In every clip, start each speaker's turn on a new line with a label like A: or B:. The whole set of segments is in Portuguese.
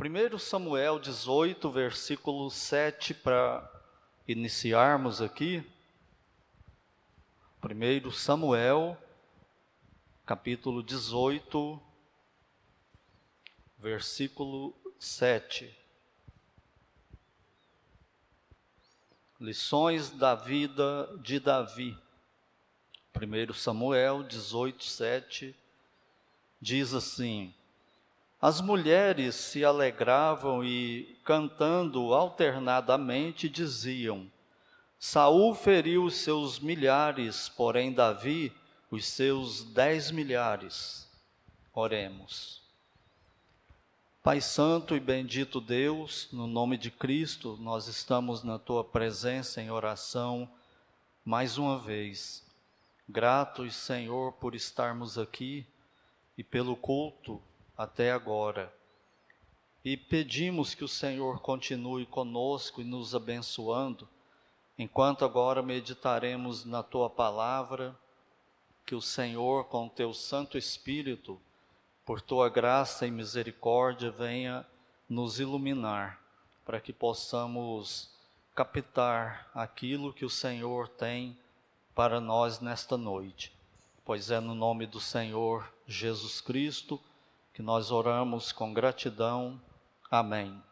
A: 1 Samuel 18, versículo 7, para iniciarmos aqui. 1 Samuel, capítulo 18, versículo 7. Lições da vida de Davi. 1 Samuel 18, 7 diz assim: as mulheres se alegravam e, cantando alternadamente, diziam: Saul feriu os seus milhares, porém Davi os seus dez milhares. Oremos. Pai Santo e bendito Deus, no nome de Cristo, nós estamos na tua presença em oração mais uma vez. Gratos, Senhor, por estarmos aqui e pelo culto até agora. E pedimos que o Senhor continue conosco e nos abençoando, enquanto agora meditaremos na tua palavra, que o Senhor, com teu Santo Espírito, por tua graça e misericórdia, venha nos iluminar, para que possamos captar aquilo que o Senhor tem para nós nesta noite. Pois é no nome do Senhor Jesus Cristo que nós oramos com gratidão. Amém.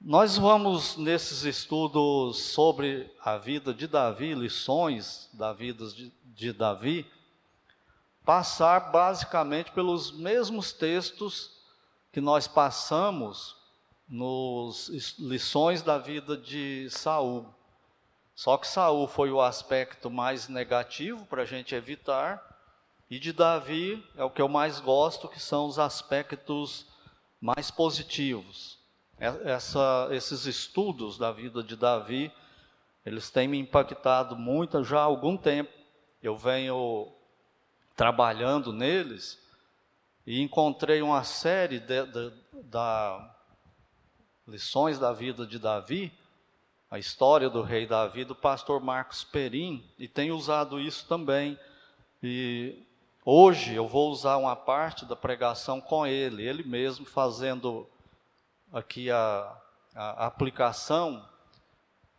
A: Nós vamos, nesses estudos sobre a vida de Davi, lições da vida de, de Davi, passar basicamente pelos mesmos textos que nós passamos nos lições da vida de Saul. Só que Saul foi o aspecto mais negativo para a gente evitar, e de Davi é o que eu mais gosto, que são os aspectos mais positivos. Essa, esses estudos da vida de Davi, eles têm me impactado muito já há algum tempo. Eu venho trabalhando neles e encontrei uma série de, de da lições da vida de Davi, a história do rei Davi, do pastor Marcos Perim, e tenho usado isso também. E Hoje eu vou usar uma parte da pregação com ele, ele mesmo fazendo aqui a, a aplicação,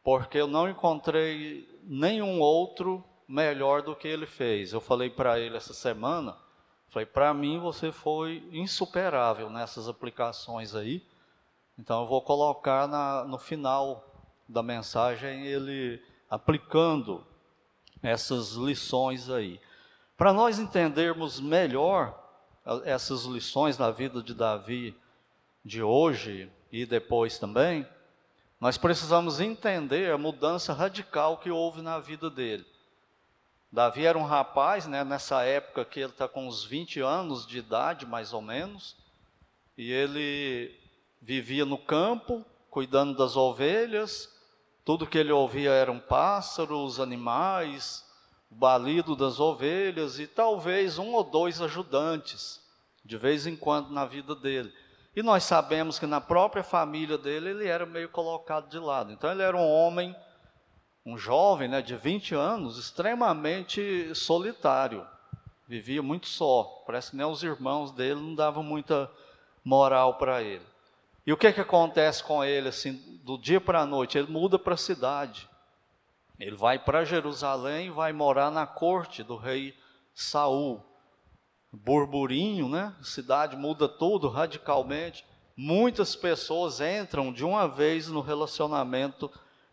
A: porque eu não encontrei nenhum outro melhor do que ele fez. Eu falei para ele essa semana, falei, para mim você foi insuperável nessas aplicações aí, então eu vou colocar na, no final da mensagem ele aplicando essas lições aí. Para nós entendermos melhor essas lições da vida de Davi de hoje e depois também, nós precisamos entender a mudança radical que houve na vida dele. Davi era um rapaz, né, nessa época que ele está com uns 20 anos de idade, mais ou menos, e ele vivia no campo, cuidando das ovelhas, tudo que ele ouvia eram pássaros, animais, balido das ovelhas e talvez um ou dois ajudantes, de vez em quando na vida dele. E nós sabemos que na própria família dele ele era meio colocado de lado. Então ele era um homem, um jovem né, de 20 anos, extremamente solitário. Vivia muito só. Parece que nem os irmãos dele não davam muita moral para ele. E o que, que acontece com ele assim, do dia para a noite? Ele muda para a cidade. Ele vai para Jerusalém e vai morar na corte do rei Saul. Burburinho, né? A cidade muda tudo radicalmente. Muitas pessoas entram de uma vez no relacionamento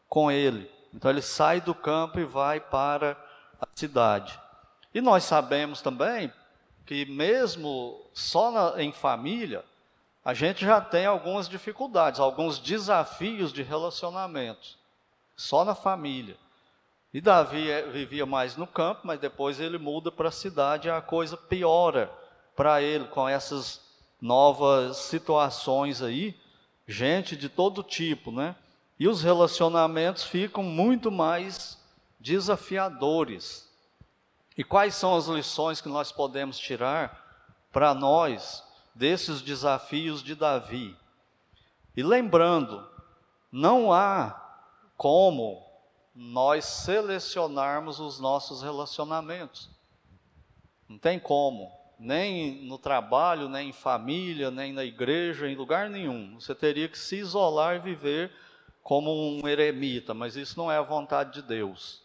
A: com ele. Então ele sai do campo e vai para a cidade. E nós sabemos também que mesmo só na, em família, a gente já tem algumas dificuldades, alguns desafios de relacionamento. Só na família. E Davi é, vivia mais no campo, mas depois ele muda para a cidade e a coisa piora para ele com essas novas situações aí, gente de todo tipo, né? E os relacionamentos ficam muito mais desafiadores. E quais são as lições que nós podemos tirar para nós desses desafios de Davi? E lembrando, não há como nós selecionarmos os nossos relacionamentos. Não tem como. nem no trabalho, nem em família, nem na igreja, em lugar nenhum. Você teria que se isolar e viver como um eremita, mas isso não é a vontade de Deus.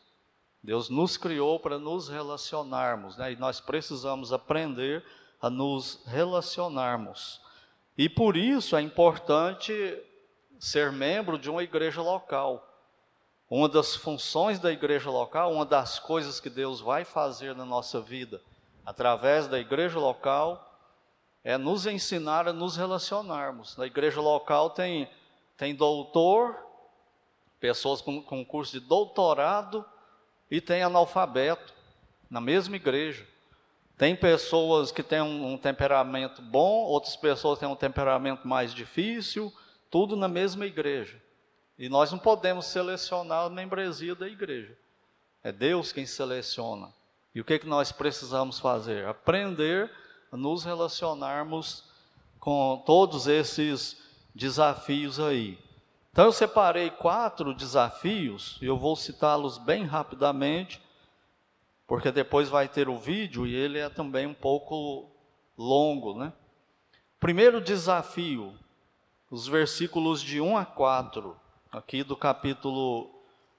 A: Deus nos criou para nos relacionarmos, né? e nós precisamos aprender a nos relacionarmos. E por isso é importante ser membro de uma igreja local. Uma das funções da igreja local, uma das coisas que Deus vai fazer na nossa vida, através da igreja local, é nos ensinar a nos relacionarmos. Na igreja local tem, tem doutor, pessoas com, com curso de doutorado, e tem analfabeto, na mesma igreja. Tem pessoas que têm um, um temperamento bom, outras pessoas têm um temperamento mais difícil, tudo na mesma igreja. E nós não podemos selecionar a membresia da igreja. É Deus quem seleciona. E o que, é que nós precisamos fazer? Aprender a nos relacionarmos com todos esses desafios aí. Então eu separei quatro desafios, e eu vou citá-los bem rapidamente, porque depois vai ter o vídeo e ele é também um pouco longo, né? Primeiro desafio, os versículos de 1 a 4 aqui do capítulo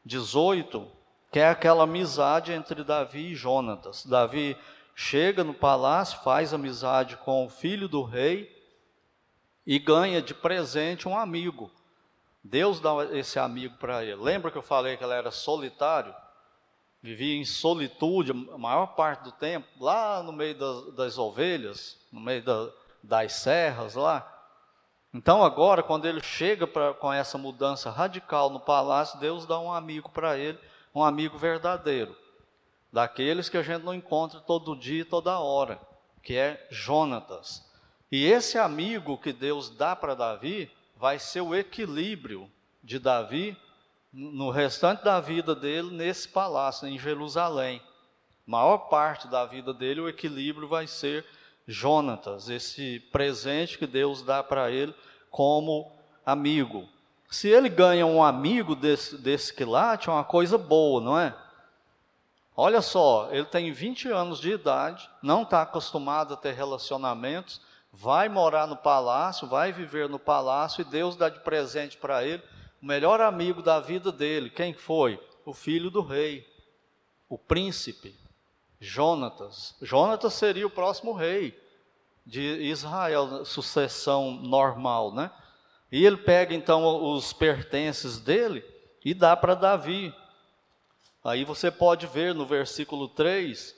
A: 18, que é aquela amizade entre Davi e Jonatas. Davi chega no palácio, faz amizade com o filho do rei e ganha de presente um amigo. Deus dá esse amigo para ele. Lembra que eu falei que ele era solitário? Vivia em solitude a maior parte do tempo, lá no meio das, das ovelhas, no meio da, das serras lá. Então, agora, quando ele chega pra, com essa mudança radical no palácio, Deus dá um amigo para ele, um amigo verdadeiro, daqueles que a gente não encontra todo dia e toda hora, que é Jonatas. E esse amigo que Deus dá para Davi vai ser o equilíbrio de Davi no restante da vida dele nesse palácio, em Jerusalém. maior parte da vida dele, o equilíbrio vai ser Jonatas, esse presente que Deus dá para ele como amigo. Se ele ganha um amigo desse, desse quilate, é uma coisa boa, não é? Olha só, ele tem 20 anos de idade, não está acostumado a ter relacionamentos, vai morar no palácio, vai viver no palácio e Deus dá de presente para ele o melhor amigo da vida dele. Quem foi? O filho do rei, o príncipe, Jonatas. Jonatas seria o próximo rei de Israel, sucessão normal, né? E ele pega então os pertences dele e dá para Davi. Aí você pode ver no versículo 3,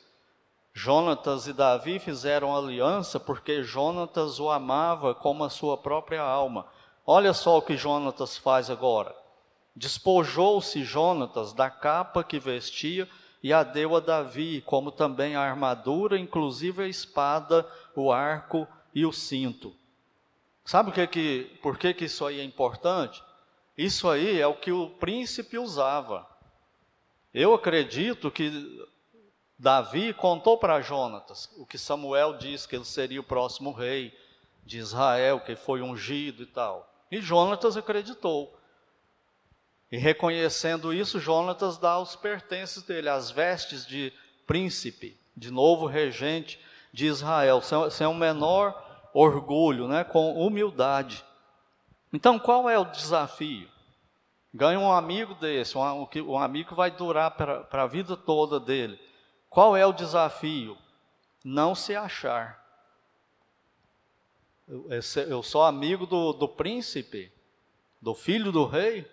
A: Jonatas e Davi fizeram aliança porque Jonatas o amava como a sua própria alma. Olha só o que Jonatas faz agora. Despojou-se Jonatas da capa que vestia e a deu a Davi, como também a armadura, inclusive a espada, o arco e o cinto. Sabe o que que, por que, que isso aí é importante? Isso aí é o que o príncipe usava. Eu acredito que Davi contou para Jonatas o que Samuel disse que ele seria o próximo rei de Israel, que foi ungido e tal. E Jonatas acreditou. E reconhecendo isso, Jonatas dá os pertences dele, as vestes de príncipe, de novo regente de Israel, sem o menor orgulho, né, com humildade. Então, qual é o desafio? Ganha um amigo desse, um, um amigo que vai durar para a vida toda dele. Qual é o desafio? Não se achar. Eu, eu sou amigo do, do príncipe, do filho do rei,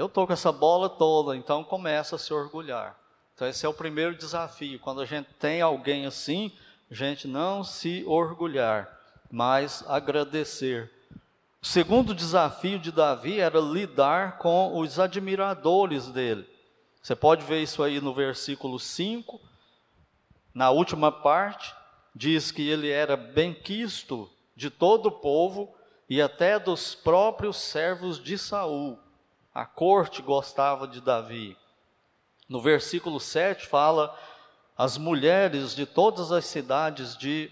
A: eu estou com essa bola toda, então começa a se orgulhar. Então, esse é o primeiro desafio. Quando a gente tem alguém assim, a gente não se orgulhar, mas agradecer. O segundo desafio de Davi era lidar com os admiradores dele. Você pode ver isso aí no versículo 5. Na última parte, diz que ele era benquisto de todo o povo e até dos próprios servos de Saul. A corte gostava de Davi. No versículo 7 fala: as mulheres de todas as cidades de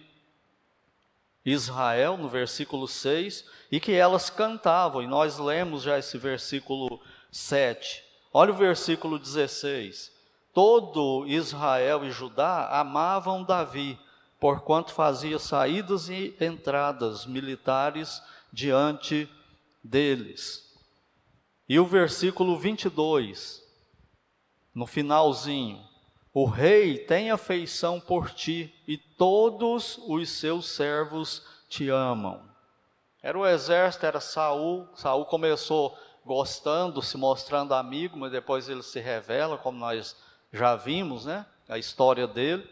A: Israel, no versículo 6, e que elas cantavam, e nós lemos já esse versículo 7. Olha o versículo 16. Todo Israel e Judá amavam Davi, porquanto fazia saídas e entradas militares diante deles. E o versículo 22, no finalzinho: O rei tem afeição por ti e todos os seus servos te amam. Era o exército, era Saul. Saul começou gostando, se mostrando amigo, mas depois ele se revela, como nós já vimos, né? A história dele.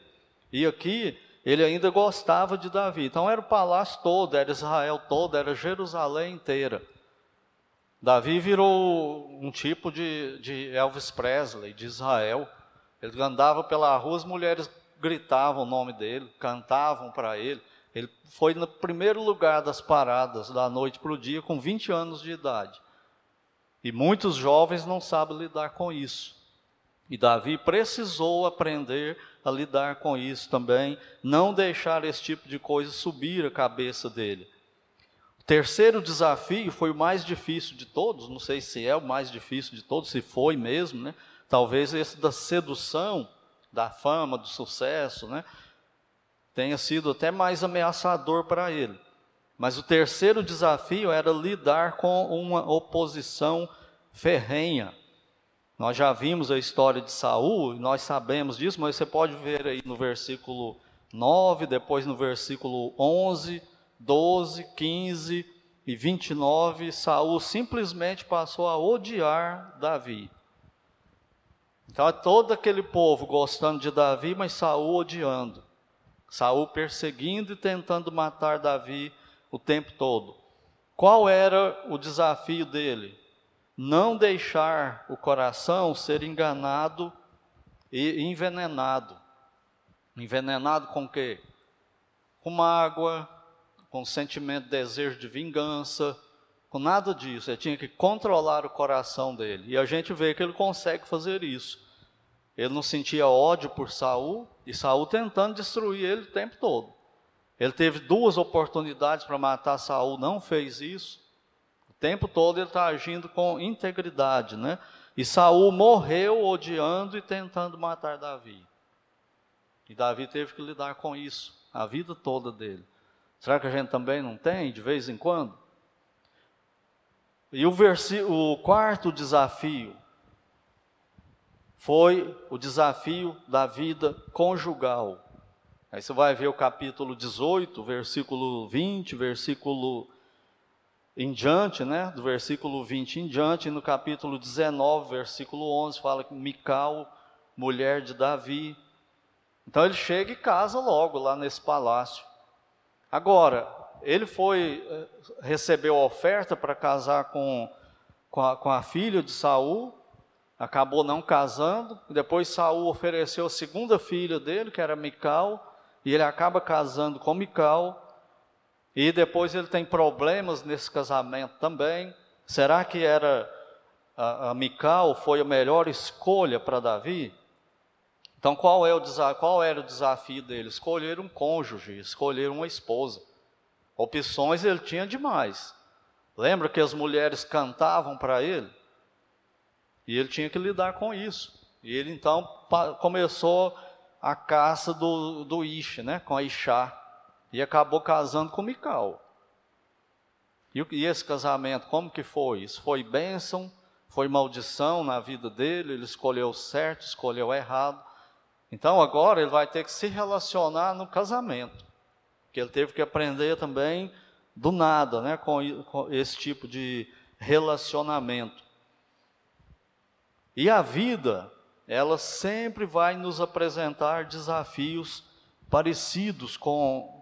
A: E aqui ele ainda gostava de Davi. Então era o palácio todo, era Israel todo, era Jerusalém inteira. Davi virou um tipo de, de Elvis Presley, de Israel. Ele andava pela rua, as mulheres gritavam o nome dele, cantavam para ele. Ele foi no primeiro lugar das paradas, da noite para o dia, com 20 anos de idade. E muitos jovens não sabem lidar com isso. E Davi precisou aprender a lidar com isso também, não deixar esse tipo de coisa subir a cabeça dele. Terceiro desafio foi o mais difícil de todos, não sei se é o mais difícil de todos, se foi mesmo, né? Talvez esse da sedução, da fama, do sucesso, né? Tenha sido até mais ameaçador para ele. Mas o terceiro desafio era lidar com uma oposição ferrenha. Nós já vimos a história de Saul, nós sabemos disso, mas você pode ver aí no versículo 9, depois no versículo 11, 12, 15 e 29, Saul simplesmente passou a odiar Davi. Então é todo aquele povo gostando de Davi, mas Saul odiando. Saul perseguindo e tentando matar Davi o tempo todo. Qual era o desafio dele? não deixar o coração ser enganado e envenenado. Envenenado com quê? Com mágoa, com sentimento de desejo de vingança, com nada disso. Ele tinha que controlar o coração dele. E a gente vê que ele consegue fazer isso. Ele não sentia ódio por Saul e Saul tentando destruir ele o tempo todo. Ele teve duas oportunidades para matar Saul, não fez isso tempo todo ele está agindo com integridade, né? E Saul morreu odiando e tentando matar Davi. E Davi teve que lidar com isso a vida toda dele. Será que a gente também não tem, de vez em quando? E o, o quarto desafio foi o desafio da vida conjugal. Aí você vai ver o capítulo 18, versículo 20, versículo em diante, né, do versículo 20 em diante, no capítulo 19, versículo 11, fala que Mical, mulher de Davi. Então ele chega e casa logo lá nesse palácio. Agora, ele foi, eh, recebeu a oferta para casar com, com a, com, a, filha de Saul, acabou não casando, depois Saul ofereceu a segunda filha dele, que era Mical, e ele acaba casando com Mical, e depois ele tem problemas nesse casamento também. Será que era a, a Mical foi a melhor escolha para Davi? Então qual, é o, qual era o desafio dele? Escolher um cônjuge, escolher uma esposa. Opções ele tinha demais. Lembra que as mulheres cantavam para ele? E ele tinha que lidar com isso. E ele então começou a caça do, do Ish, né, com a Ixá e acabou casando com Mical. E, e esse casamento, como que foi? Isso foi bênção, foi maldição na vida dele, ele escolheu certo, escolheu errado. Então agora ele vai ter que se relacionar no casamento, que ele teve que aprender também do nada, né, com, com esse tipo de relacionamento. E a vida, ela sempre vai nos apresentar desafios parecidos com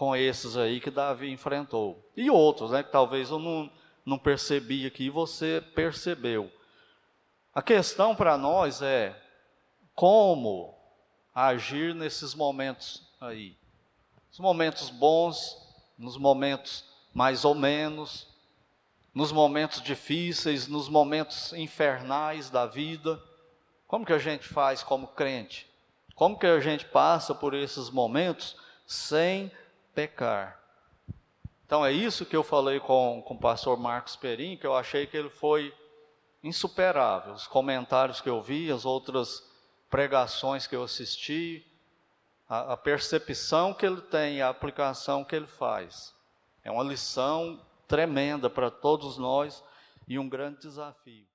A: com esses aí que Davi enfrentou. E outros, né, que talvez eu não, não percebi aqui e você percebeu. A questão para nós é como agir nesses momentos aí. Nos momentos bons, nos momentos mais ou menos, nos momentos difíceis, nos momentos infernais da vida. Como que a gente faz como crente? Como que a gente passa por esses momentos sem pecar. Então é isso que eu falei com, com o pastor Marcos Perim, que eu achei que ele foi insuperável. Os comentários que eu vi, as outras pregações que eu assisti, a, a percepção que ele tem, a aplicação que ele faz. É uma lição tremenda para todos nós e um grande desafio.